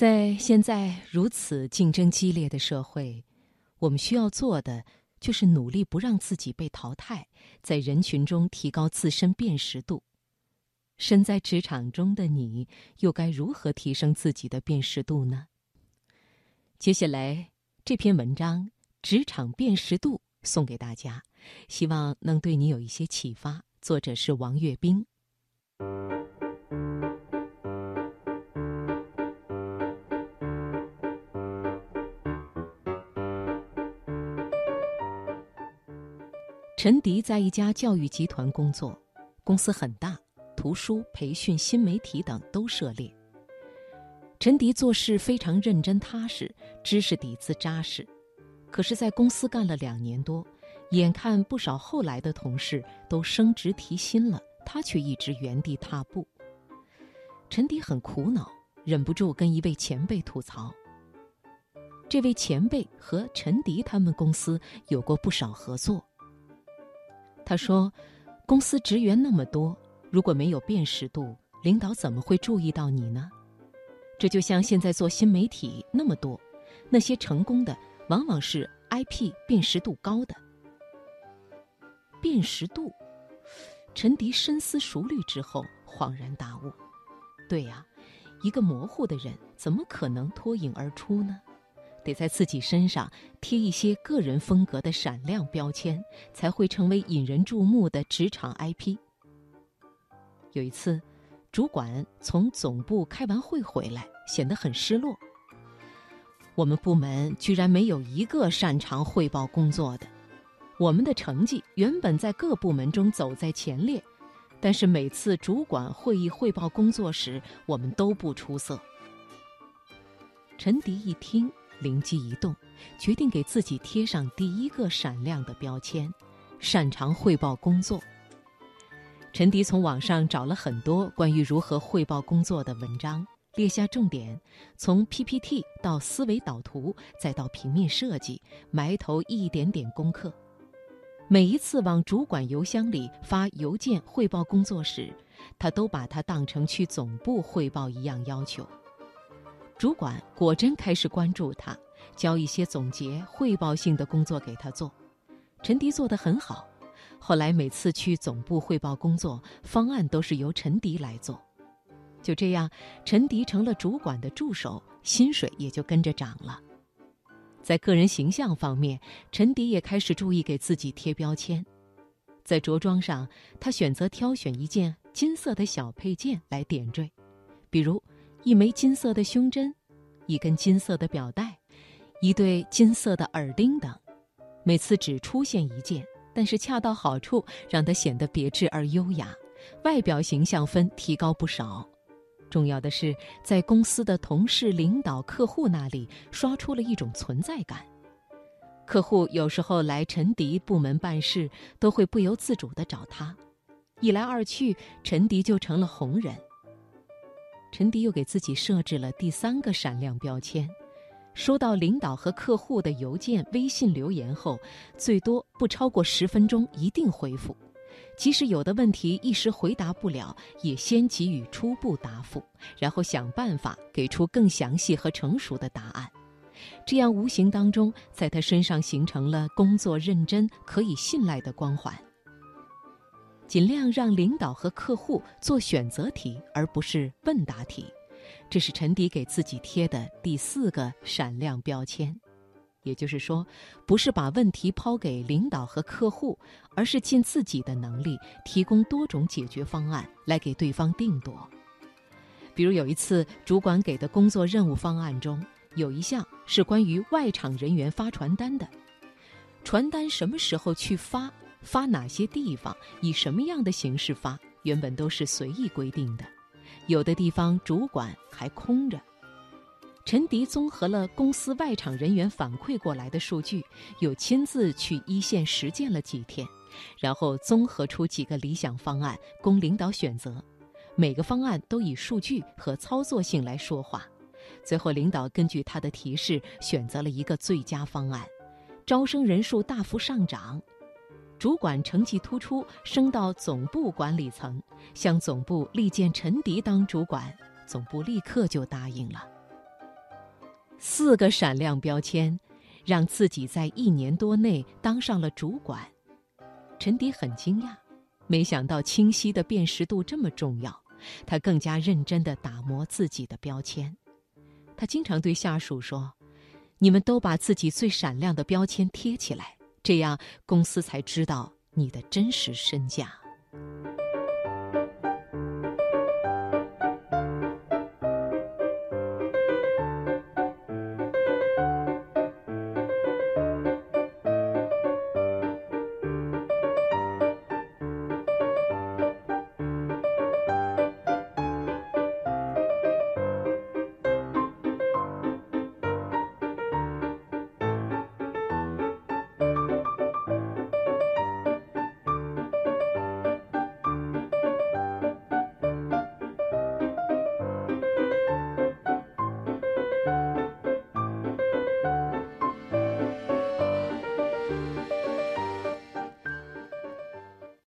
在现在如此竞争激烈的社会，我们需要做的就是努力不让自己被淘汰，在人群中提高自身辨识度。身在职场中的你，又该如何提升自己的辨识度呢？接下来这篇文章《职场辨识度》送给大家，希望能对你有一些启发。作者是王月冰。陈迪在一家教育集团工作，公司很大，图书、培训、新媒体等都涉猎。陈迪做事非常认真踏实，知识底子扎实。可是，在公司干了两年多，眼看不少后来的同事都升职提薪了，他却一直原地踏步。陈迪很苦恼，忍不住跟一位前辈吐槽。这位前辈和陈迪他们公司有过不少合作。他说：“公司职员那么多，如果没有辨识度，领导怎么会注意到你呢？这就像现在做新媒体那么多，那些成功的往往是 IP 辨识度高的。辨识度。”陈迪深思熟虑之后恍然大悟：“对呀，一个模糊的人怎么可能脱颖而出呢？”得在自己身上贴一些个人风格的闪亮标签，才会成为引人注目的职场 IP。有一次，主管从总部开完会回来，显得很失落。我们部门居然没有一个擅长汇报工作的，我们的成绩原本在各部门中走在前列，但是每次主管会议汇报工作时，我们都不出色。陈迪一听。灵机一动，决定给自己贴上第一个闪亮的标签：擅长汇报工作。陈迪从网上找了很多关于如何汇报工作的文章，列下重点，从 PPT 到思维导图，再到平面设计，埋头一点点功课。每一次往主管邮箱里发邮件汇报工作时，他都把它当成去总部汇报一样要求。主管果真开始关注他，交一些总结汇报性的工作给他做。陈迪做得很好，后来每次去总部汇报工作，方案都是由陈迪来做。就这样，陈迪成了主管的助手，薪水也就跟着涨了。在个人形象方面，陈迪也开始注意给自己贴标签。在着装上，他选择挑选一件金色的小配件来点缀，比如。一枚金色的胸针，一根金色的表带，一对金色的耳钉等，每次只出现一件，但是恰到好处，让它显得别致而优雅，外表形象分提高不少。重要的是，在公司的同事、领导、客户那里刷出了一种存在感。客户有时候来陈迪部门办事，都会不由自主地找他，一来二去，陈迪就成了红人。陈迪又给自己设置了第三个闪亮标签：收到领导和客户的邮件、微信留言后，最多不超过十分钟一定回复。即使有的问题一时回答不了，也先给予初步答复，然后想办法给出更详细和成熟的答案。这样无形当中在他身上形成了工作认真、可以信赖的光环。尽量让领导和客户做选择题，而不是问答题，这是陈迪给自己贴的第四个闪亮标签。也就是说，不是把问题抛给领导和客户，而是尽自己的能力提供多种解决方案来给对方定夺。比如有一次，主管给的工作任务方案中有一项是关于外场人员发传单的，传单什么时候去发？发哪些地方，以什么样的形式发，原本都是随意规定的，有的地方主管还空着。陈迪综合了公司外场人员反馈过来的数据，又亲自去一线实践了几天，然后综合出几个理想方案供领导选择，每个方案都以数据和操作性来说话，最后领导根据他的提示选择了一个最佳方案，招生人数大幅上涨。主管成绩突出，升到总部管理层，向总部力荐陈迪当主管，总部立刻就答应了。四个闪亮标签，让自己在一年多内当上了主管。陈迪很惊讶，没想到清晰的辨识度这么重要。他更加认真地打磨自己的标签。他经常对下属说：“你们都把自己最闪亮的标签贴起来，这样公司才知道你的真实身价。”